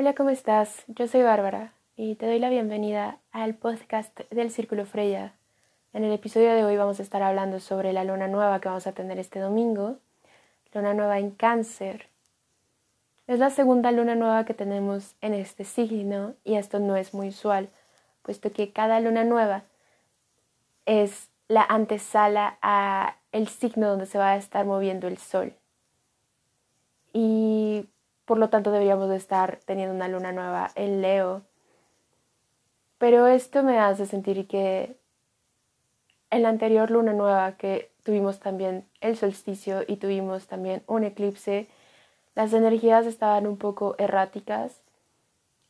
Hola, ¿cómo estás? Yo soy Bárbara y te doy la bienvenida al podcast del Círculo Freya. En el episodio de hoy vamos a estar hablando sobre la luna nueva que vamos a tener este domingo, luna nueva en cáncer. Es la segunda luna nueva que tenemos en este signo y esto no es muy usual, puesto que cada luna nueva es la antesala a el signo donde se va a estar moviendo el sol. Y por lo tanto deberíamos de estar teniendo una luna nueva en Leo. Pero esto me hace sentir que en la anterior luna nueva que tuvimos también el solsticio y tuvimos también un eclipse, las energías estaban un poco erráticas,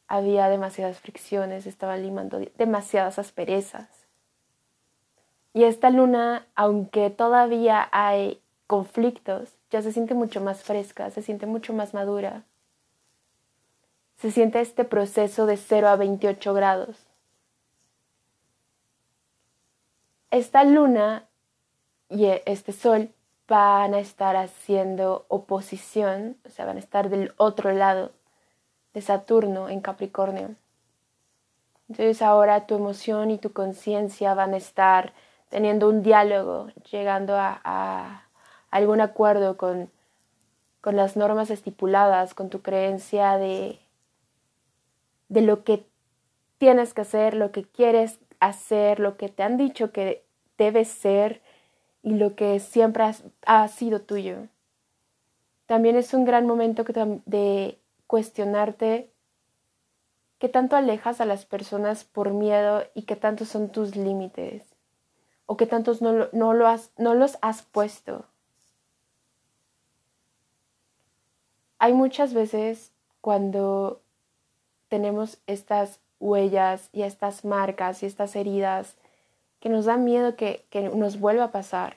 había demasiadas fricciones, estaban limando demasiadas asperezas. Y esta luna, aunque todavía hay conflictos, ya se siente mucho más fresca, se siente mucho más madura se siente este proceso de 0 a 28 grados. Esta luna y este sol van a estar haciendo oposición, o sea, van a estar del otro lado de Saturno en Capricornio. Entonces ahora tu emoción y tu conciencia van a estar teniendo un diálogo, llegando a, algún acuerdo con, con las normas estipuladas, con tu creencia de de lo que tienes que hacer, lo que quieres hacer, lo que te han dicho que debes ser y lo que siempre ha sido tuyo. También es un gran momento de cuestionarte qué tanto alejas a las personas por miedo y qué tantos son tus límites o qué tantos no, lo has, no los has puesto. Hay muchas veces cuando tenemos estas huellas y estas marcas y estas heridas que nos dan miedo que, que nos vuelva a pasar.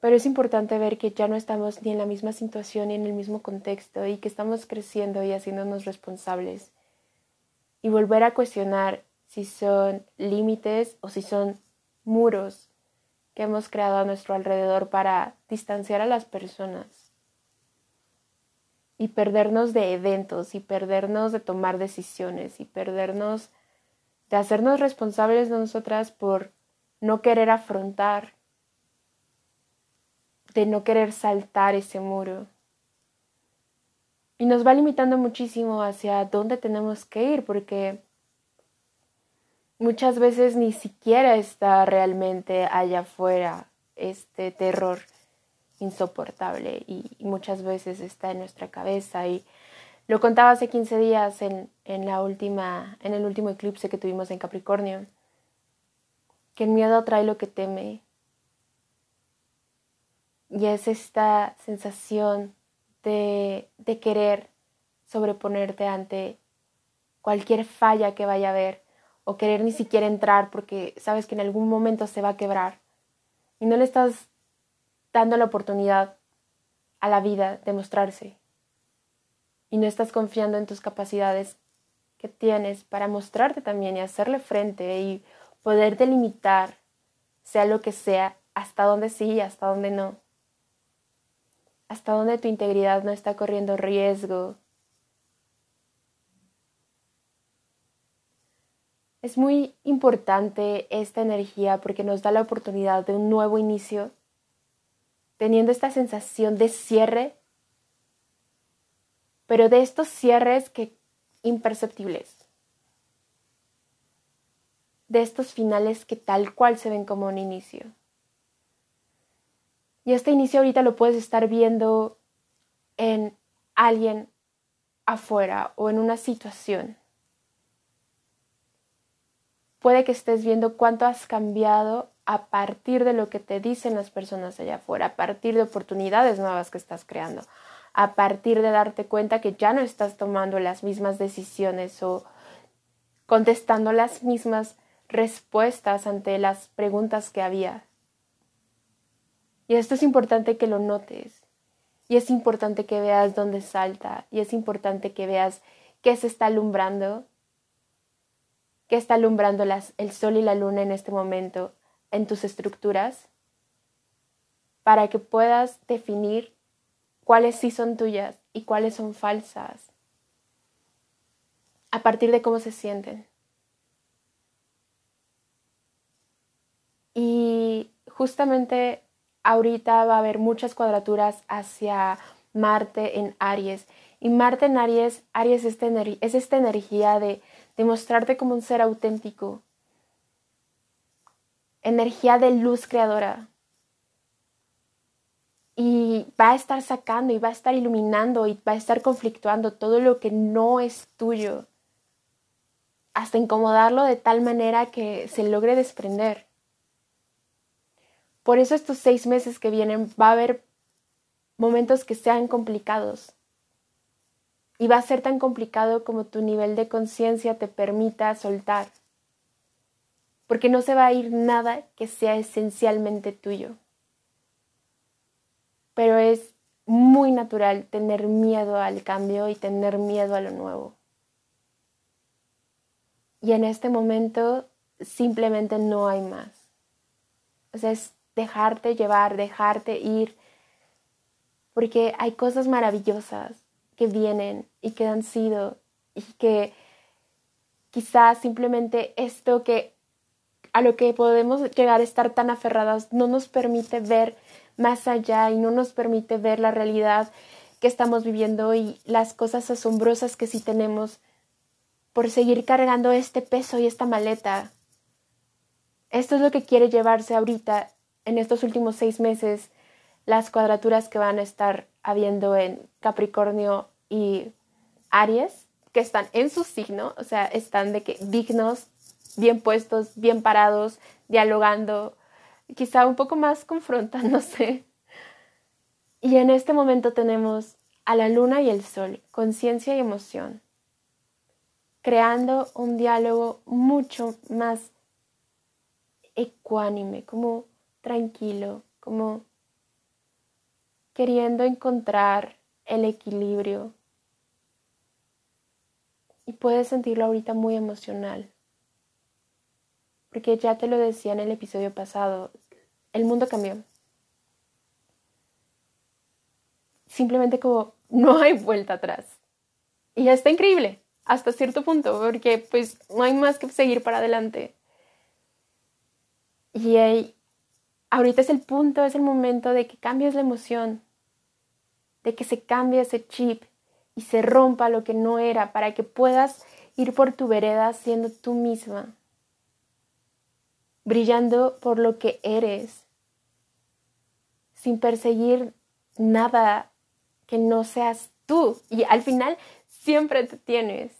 Pero es importante ver que ya no estamos ni en la misma situación ni en el mismo contexto y que estamos creciendo y haciéndonos responsables. Y volver a cuestionar si son límites o si son muros que hemos creado a nuestro alrededor para distanciar a las personas y perdernos de eventos y perdernos de tomar decisiones y perdernos de hacernos responsables de nosotras por no querer afrontar, de no querer saltar ese muro. Y nos va limitando muchísimo hacia dónde tenemos que ir porque muchas veces ni siquiera está realmente allá afuera este terror insoportable y, muchas veces está en nuestra cabeza y lo contaba hace 15 días en, en, la última, en el último eclipse que tuvimos en Capricornio, que el miedo trae lo que teme. Y es esta sensación de, de querer sobreponerte ante cualquier falla que vaya a haber o querer ni siquiera entrar porque sabes que en algún momento se va a quebrar y no le estás dando la oportunidad a la vida de mostrarse. Y no estás confiando en tus capacidades que tienes para mostrarte también y hacerle frente y poder delimitar, sea lo que sea, hasta dónde sí y hasta dónde no. Hasta dónde tu integridad no está corriendo riesgo. Es muy importante esta energía porque nos da la oportunidad de un nuevo inicio teniendo esta sensación de cierre, pero de estos cierres que imperceptibles, de estos finales que tal cual se ven como un inicio. Y este inicio ahorita lo puedes estar viendo en alguien afuera o en una situación. Puede que estés viendo cuánto has cambiado a partir de lo que te dicen las personas allá afuera, a partir de oportunidades nuevas que estás creando, a partir de darte cuenta que ya no estás tomando las mismas decisiones o contestando las mismas respuestas ante las preguntas que había. Y esto es importante que lo notes. Y es importante que veas dónde salta. Y es importante que veas qué se está alumbrando. Qué está alumbrando el sol y la luna en este momento en tus estructuras para que puedas definir cuáles sí son tuyas y cuáles son falsas. a partir de cómo se sienten. Y justamente ahorita va a haber muchas cuadraturas hacia Marte en Aries. Y Marte en Aries, Aries es esta, es esta energía de, de mostrarte como un ser auténtico. Energía de luz creadora. Y va a estar sacando y va a estar iluminando y va a estar conflictuando todo lo que no es tuyo. Hasta incomodarlo de tal manera que se logre desprender. Por eso estos seis meses que vienen va a haber momentos que sean complicados. Y va a ser tan complicado como tu nivel de conciencia te permita soltar. Porque no se va a ir nada que sea esencialmente tuyo. Pero es muy natural tener miedo al cambio y tener miedo a lo nuevo. Y en este momento simplemente no hay más. O sea, es dejarte llevar, dejarte ir, porque hay cosas maravillosas que vienen y que han sido y que quizás simplemente esto que a lo que podemos llegar a estar tan aferradas no nos permite ver más allá y no nos permite ver la realidad que estamos viviendo y las cosas asombrosas que sí tenemos por seguir cargando este peso y esta maleta. Esto es lo que quiere llevarse ahorita en estos últimos seis meses las cuadraturas que van a estar habiendo en Capricornio y Aries, que están en su signo, o sea, están de que dignos, bien puestos, bien parados, dialogando, quizá un poco más confrontándose. Y en este momento tenemos a la luna y el sol, conciencia y emoción, creando un diálogo mucho más ecuánime, como tranquilo, como queriendo encontrar el equilibrio. Y puedes sentirlo ahorita muy emocional. Porque ya te lo decía en el episodio pasado, el mundo cambió. Simplemente como no hay vuelta atrás. Y está increíble, hasta cierto punto, porque pues no hay más que seguir para adelante. Y hay, ahorita es el punto, es el momento de que cambies la emoción, de que se cambie ese chip y se rompa lo que no era para que puedas ir por tu vereda siendo tú misma, brillando por lo que eres, sin perseguir nada que no seas tú. Y al final siempre te tienes.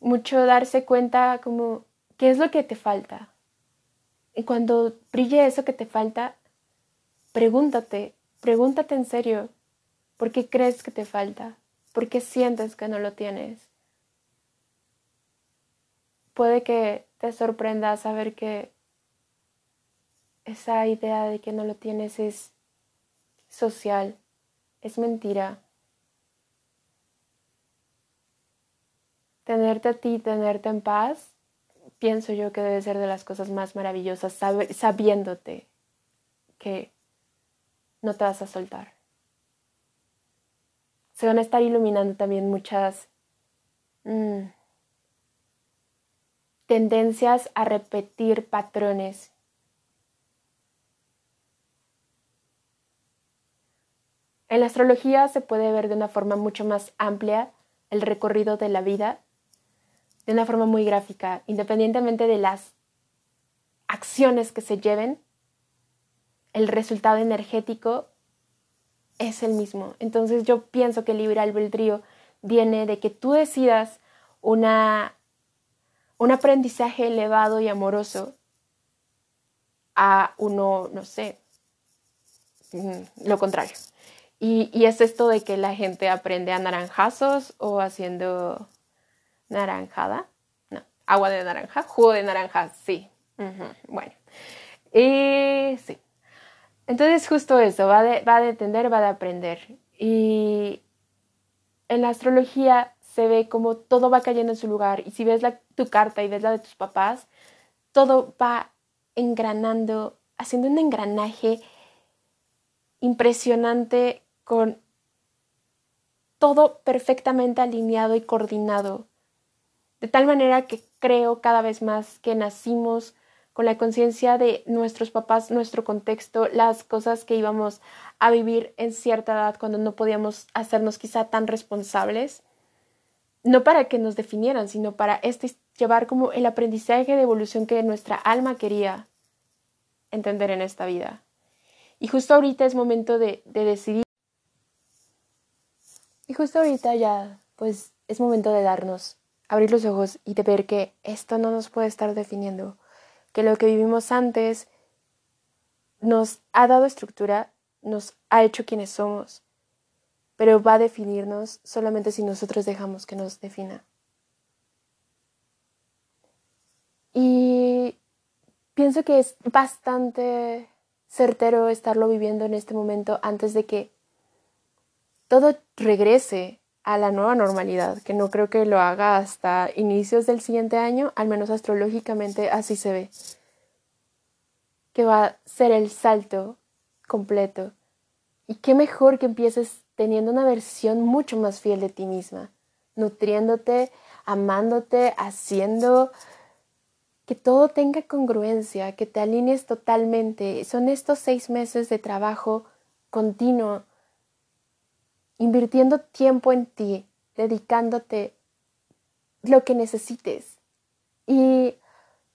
Mucho darse cuenta como qué es lo que te falta, y cuando brille eso que te falta, pregúntate, pregúntate en serio, ¿por qué crees que te falta? ¿Por qué sientes que no lo tienes? Puede que te sorprenda saber que esa idea de que no lo tienes es social, es mentira. Tenerte a ti, tenerte en paz, pienso yo que debe ser de las cosas más maravillosas, sabiéndote que no te vas a soltar. Se van a estar iluminando también muchas mm, tendencias a repetir patrones. En la astrología se puede ver de una forma mucho más amplia el recorrido de la vida de una forma muy gráfica, independientemente de las acciones que se lleven, el resultado energético es el mismo. Entonces yo pienso que el libre albedrío viene de que tú decidas una, un aprendizaje elevado y amoroso a uno, no sé, mm, lo contrario. Y, y es esto de que la gente aprende a naranjazos o haciendo naranjada, no, agua de naranja, jugo de naranja, sí. Bueno, y sí. Entonces justo eso, va de, va de entender, va de aprender. Y en la astrología se ve como todo va cayendo en su lugar. Y si ves tu carta y ves la de tus papás, todo va engranando, haciendo un engranaje impresionante con todo perfectamente alineado y coordinado De tal manera que creo cada vez más que nacimos con la conciencia de nuestros papás, nuestro contexto, las cosas que íbamos a vivir en cierta edad cuando no podíamos hacernos quizá tan responsables, no para que nos definieran, sino para este, llevar como el aprendizaje de evolución que nuestra alma quería entender en esta vida. Y justo ahorita es momento de, de decidir. Y justo ahorita ya, pues es momento de darnos, abrir los ojos y de ver que esto no nos puede estar definiendo que lo que vivimos antes nos ha dado estructura, nos ha hecho quienes somos, pero va a definirnos solamente si nosotros dejamos que nos defina. Y pienso que es bastante certero estarlo viviendo en este momento antes de que todo regrese a la nueva normalidad, que no creo que lo haga hasta inicios del siguiente año, al menos astrológicamente así se ve, que va a ser el salto completo. Y qué mejor que empieces teniendo una versión mucho más fiel de ti misma, nutriéndote, amándote, haciendo que todo tenga congruencia, que te alinees totalmente. Son estos seis meses de trabajo continuo invirtiendo tiempo en ti, dedicándote lo que necesites. Y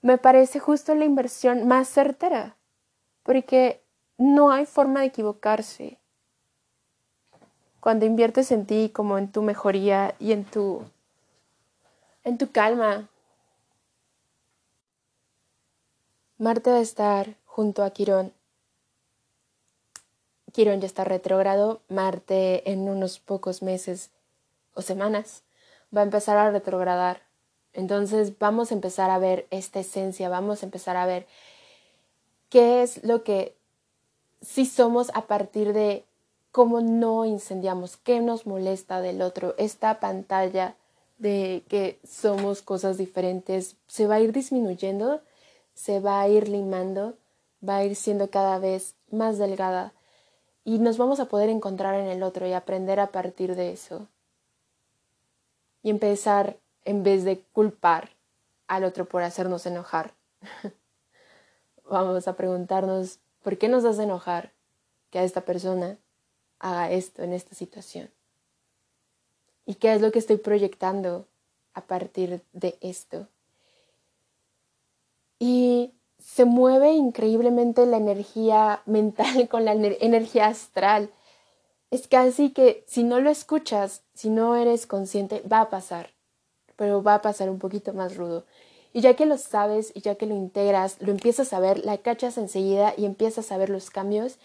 me parece justo la inversión más certera, porque no hay forma de equivocarse. Cuando inviertes en ti como en tu mejoría y en tu en tu calma. Marte va a estar junto a Quirón Quirón ya está retrógrado, Marte en unos pocos meses o semanas va a empezar a retrogradar. Entonces vamos a empezar a ver esta esencia, vamos a empezar a ver qué es lo que sí somos a partir de cómo no incendiamos, qué nos molesta del otro. Esta pantalla de que somos cosas diferentes se va a ir disminuyendo, se va a ir limando, va a ir siendo cada vez más delgada y nos vamos a poder encontrar en el otro y aprender a partir de eso. Y empezar, en vez de culpar al otro por hacernos enojar, vamos a preguntarnos, ¿por qué nos hace enojar que a esta persona haga esto en esta situación? ¿Y qué es lo que estoy proyectando a partir de esto? Y se mueve increíblemente la energía mental con la energía astral. Es casi que si no lo escuchas, si no eres consciente, va a pasar, pero va a pasar un poquito más rudo. Y ya que lo sabes y ya que lo integras, lo empiezas a ver, la cachas enseguida y empiezas a ver los cambios.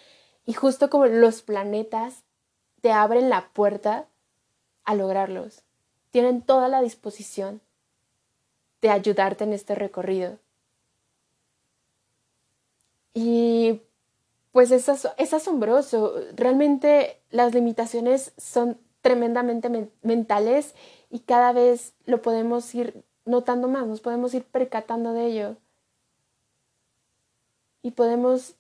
Y justo como los planetas te abren la puerta a lograrlos. Tienen toda la disposición de ayudarte en este recorrido. Y pues es, es asombroso. Realmente las limitaciones son tremendamente mentales y cada vez lo podemos ir notando más, nos podemos ir percatando de ello. Y podemos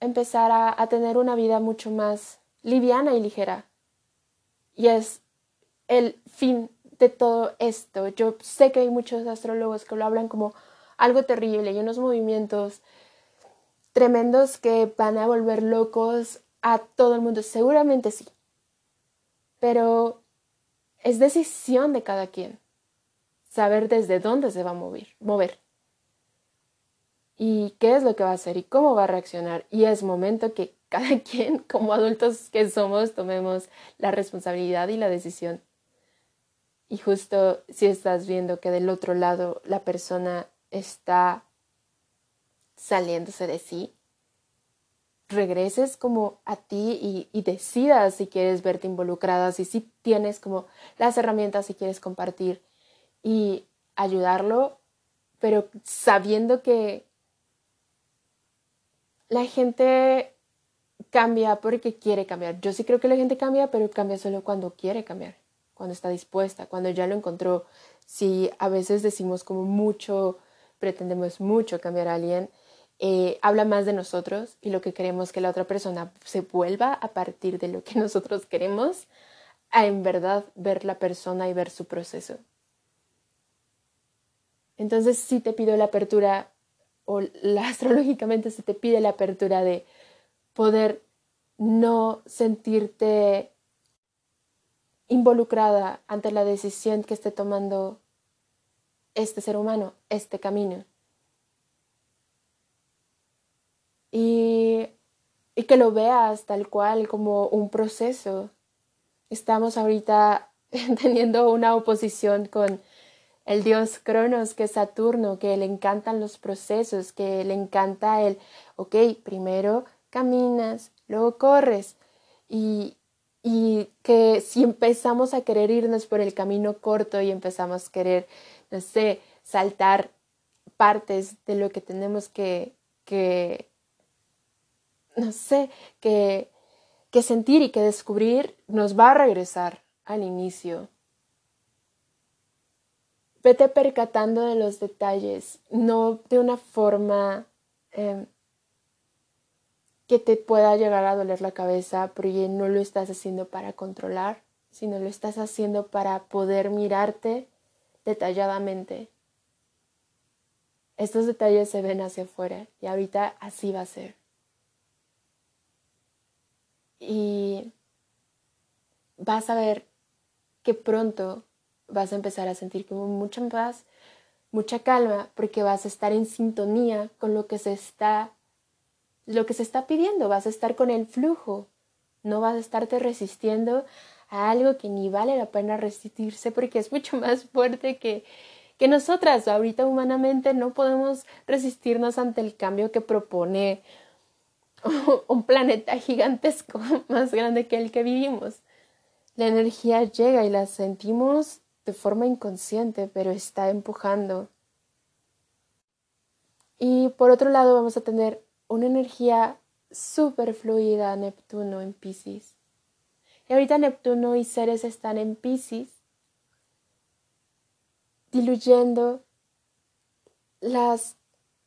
empezar a, a tener una vida mucho más liviana y ligera. Y es el fin de todo esto. Yo sé que hay muchos astrólogos que lo hablan como algo terrible y unos movimientos tremendos que van a volver locos a todo el mundo. Seguramente sí. Pero es decisión de cada quien saber desde dónde se va a mover, mover. Y qué es lo que va a hacer y cómo va a reaccionar. Y es momento que cada quien, como adultos que somos, tomemos la responsabilidad y la decisión. Y justo si estás viendo que del otro lado la persona está saliéndose de sí, regreses como a ti y, decidas si quieres verte involucrada, si sí tienes como las herramientas si quieres compartir y ayudarlo, pero sabiendo que la gente cambia porque quiere cambiar. Yo sí creo que la gente cambia, pero cambia solo cuando quiere cambiar, cuando está dispuesta, cuando ya lo encontró. Si a veces decimos como mucho, pretendemos mucho cambiar a alguien, eh, habla más de nosotros y lo que queremos que la otra persona se vuelva a partir de lo que nosotros queremos a en verdad ver la persona y ver su proceso. Entonces sí te pido la apertura, o astrológicamente se te pide la apertura de poder no sentirte involucrada ante la decisión que esté tomando este ser humano, este camino. Y, y que lo veas tal cual como un proceso. Estamos ahorita teniendo una oposición con el dios Cronos, que es Saturno, que le encantan los procesos, que le encanta el, ok, primero caminas, luego corres. Y, y que si empezamos a querer irnos por el camino corto y empezamos a querer, no sé, saltar partes de lo que tenemos que, que no sé, que, que sentir y que descubrir, nos va a regresar al inicio. Vete percatando de los detalles, no de una forma em, que te pueda llegar a doler la cabeza, porque no lo estás haciendo para controlar, sino lo estás haciendo para poder mirarte detalladamente. Estos detalles se ven hacia afuera y ahorita así va a ser. Y vas a ver que pronto vas a empezar a sentir como mucha paz, mucha calma, porque vas a estar en sintonía con lo que se está lo que se está pidiendo, vas a estar con el flujo, no vas a estarte resistiendo a algo que ni vale la pena resistirse porque es mucho más fuerte que, que nosotras. Ahorita humanamente no podemos resistirnos ante el cambio que propone un planeta gigantesco más grande que el que vivimos. La energía llega y la sentimos de forma inconsciente, pero está empujando. Y por otro lado vamos a tener una energía súper fluida Neptuno en Pisces. Y ahorita Neptuno y Ceres están en Pisces, diluyendo las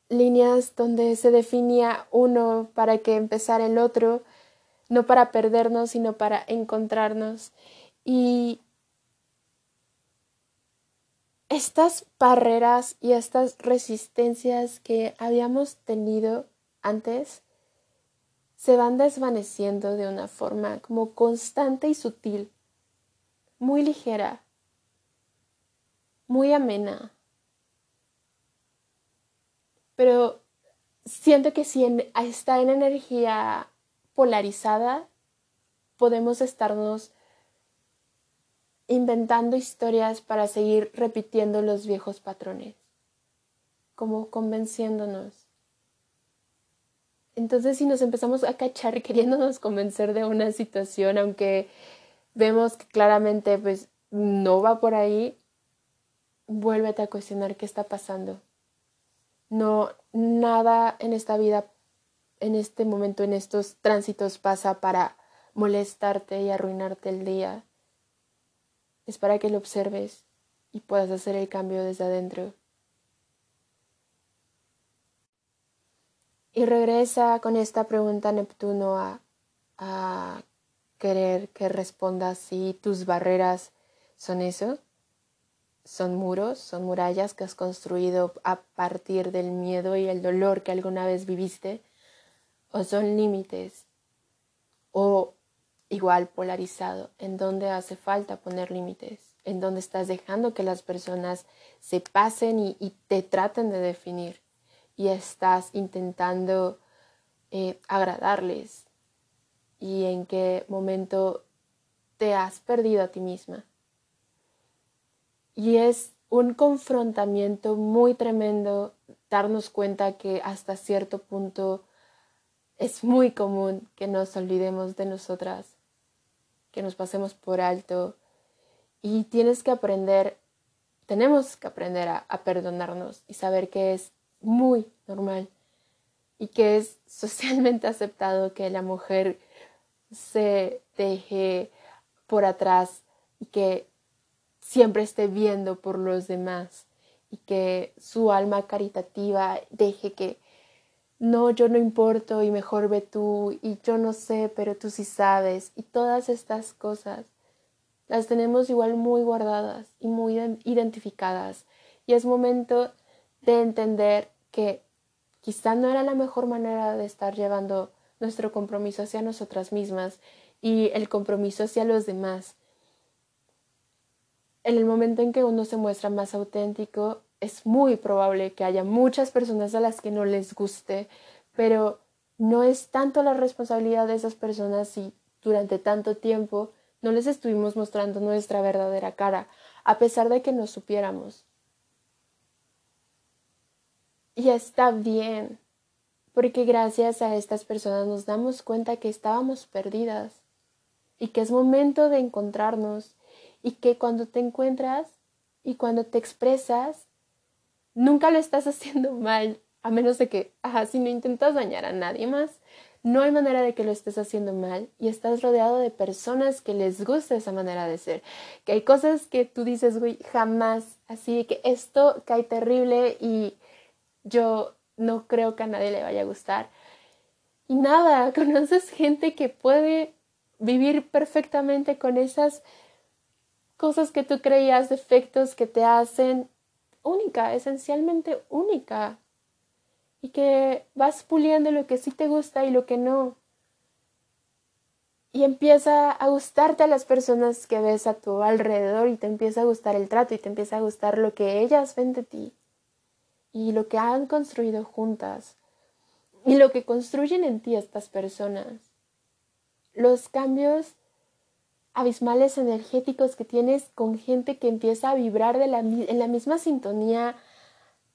líneas donde se definía uno para que empezara el otro, no para perdernos, sino para encontrarnos. Y estas barreras y estas resistencias que habíamos tenido antes se van desvaneciendo de una forma como constante y sutil, muy ligera, muy amena. Pero siento que si está en energía polarizada, podemos estarnos inventando historias para seguir repitiendo los viejos patrones, como convenciéndonos entonces, si nos empezamos a cachar queriéndonos convencer de una situación, aunque vemos que claramente pues no va por ahí, vuélvete a cuestionar qué está pasando. No, nada en esta vida, en este momento, en estos tránsitos pasa para molestarte y arruinarte el día. Es para que lo observes y puedas hacer el cambio desde adentro. Y regresa con esta pregunta Neptuno a, a querer que respondas si tus barreras son eso, son muros, son murallas que has construido a partir del miedo y el dolor que alguna vez viviste, o son límites, o igual polarizado, en donde hace falta poner límites, en donde estás dejando que las personas se pasen y, te traten de definir. Y estás intentando eh, agradarles. Y en qué momento te has perdido a ti misma. Y es un confrontamiento muy tremendo darnos cuenta que hasta cierto punto es muy común que nos olvidemos de nosotras, que nos pasemos por alto. Y tienes que aprender, tenemos que aprender a, a perdonarnos y saber que es muy normal y que es socialmente aceptado que la mujer se deje por atrás y que siempre esté viendo por los demás y que su alma caritativa deje que no, yo no importo y mejor ve tú y yo no sé, pero tú sí sabes y todas estas cosas las tenemos igual muy guardadas y muy identificadas y es momento de entender que quizá no era la mejor manera de estar llevando nuestro compromiso hacia nosotras mismas y el compromiso hacia los demás. En el momento en que uno se muestra más auténtico, es muy probable que haya muchas personas a las que no les guste, pero no es tanto la responsabilidad de esas personas si durante tanto tiempo no les estuvimos mostrando nuestra verdadera cara, a pesar de que nos supiéramos. Y está bien, porque gracias a estas personas nos damos cuenta que estábamos perdidas y que es momento de encontrarnos y que cuando te encuentras y cuando te expresas, nunca lo estás haciendo mal, a menos de que, ajá, si no intentas dañar a nadie más, no hay manera de que lo estés haciendo mal y estás rodeado de personas que les gusta esa manera de ser. Que hay cosas que tú dices, güey, jamás, así que esto cae terrible y yo no creo que a nadie le vaya a gustar. Y nada, conoces gente que puede vivir perfectamente con esas cosas que tú creías, defectos que te hacen única, esencialmente única. Y que vas puliendo lo que sí te gusta y lo que no. Y empieza a gustarte a las personas que ves a tu alrededor y te empieza a gustar el trato y te empieza a gustar lo que ellas ven de ti y lo que han construido juntas y lo que construyen en ti estas personas. Los cambios abismales energéticos que tienes con gente que empieza a vibrar de la, en la misma sintonía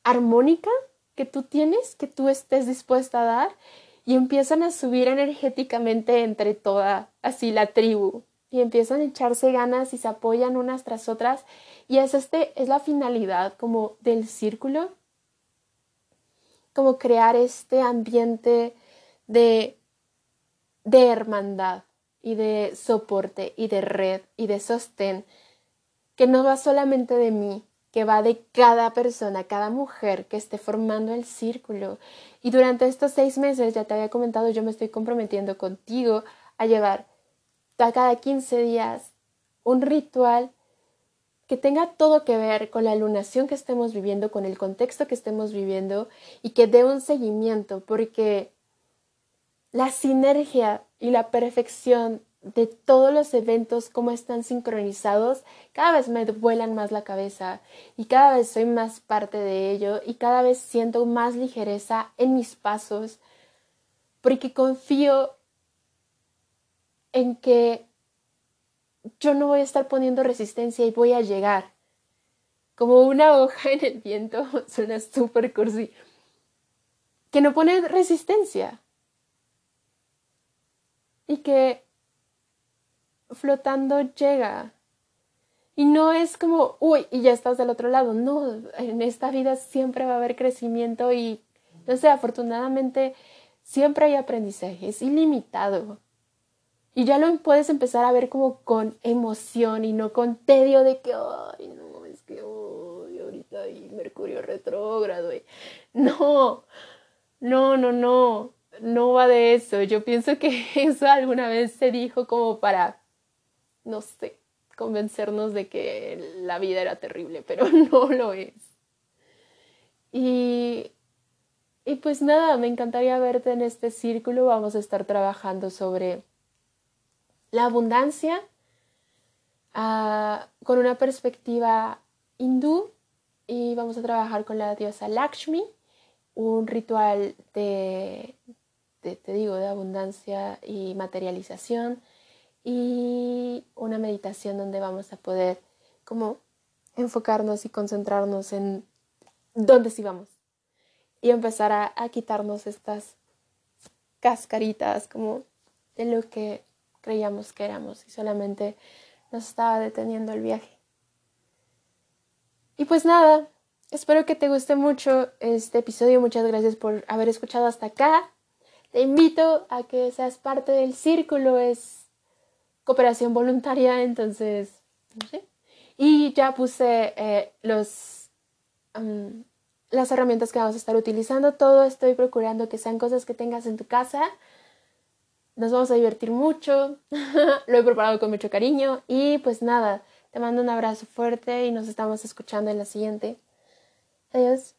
armónica que tú tienes, que tú estés dispuesta a dar, y empiezan a subir energéticamente entre toda así la tribu, y empiezan a echarse ganas y se apoyan unas tras otras, y es este es la finalidad como del círculo. Como crear este ambiente de, de hermandad y de soporte y de red y de sostén, que no va solamente de mí, que va de cada persona, cada mujer que esté formando el círculo. Y durante estos seis meses, ya te había comentado, yo me estoy comprometiendo contigo a llevar a cada 15 días un ritual que tenga todo que ver con la lunación que estemos viviendo, con el contexto que estemos viviendo y que dé un seguimiento, porque la sinergia y la perfección de todos los eventos, cómo están sincronizados, cada vez me vuelan más la cabeza y cada vez soy más parte de ello y cada vez siento más ligereza en mis pasos, porque confío en que yo no voy a estar poniendo resistencia y voy a llegar. Como una hoja en el viento, suena súper cursi, que no pone resistencia. Y que flotando llega. Y no es como, uy, y ya estás del otro lado. No, en esta vida siempre va a haber crecimiento y, no sé, afortunadamente siempre hay aprendizaje, es ilimitado. Y ya lo puedes empezar a ver como con emoción y no con tedio de que, ay, no, es que hoy ahorita hay Mercurio retrógrado. No, no, no, no, no va de eso. Yo pienso que eso alguna vez se dijo como para, no sé, convencernos de que la vida era terrible, pero no lo es. Y, y pues nada, me encantaría verte en este círculo. Vamos a estar trabajando sobre la abundancia ah, con una perspectiva hindú y vamos a trabajar con la diosa Lakshmi, un ritual de, te digo, de abundancia y materialización y una meditación donde vamos a poder como enfocarnos y concentrarnos en dónde sí vamos y empezar a, a quitarnos estas cascaritas como de lo que creíamos que éramos y solamente nos estaba deteniendo el viaje. Y pues nada, espero que te guste mucho este episodio. Muchas gracias por haber escuchado hasta acá. Te invito a que seas parte del círculo, es cooperación voluntaria, entonces, no sé. Y ya puse eh, los, las herramientas que vamos a estar utilizando. Todo estoy procurando que sean cosas que tengas en tu casa nos vamos a divertir mucho. Lo he preparado con mucho cariño. Y pues nada, te mando un abrazo fuerte y nos estamos escuchando en la siguiente. Adiós.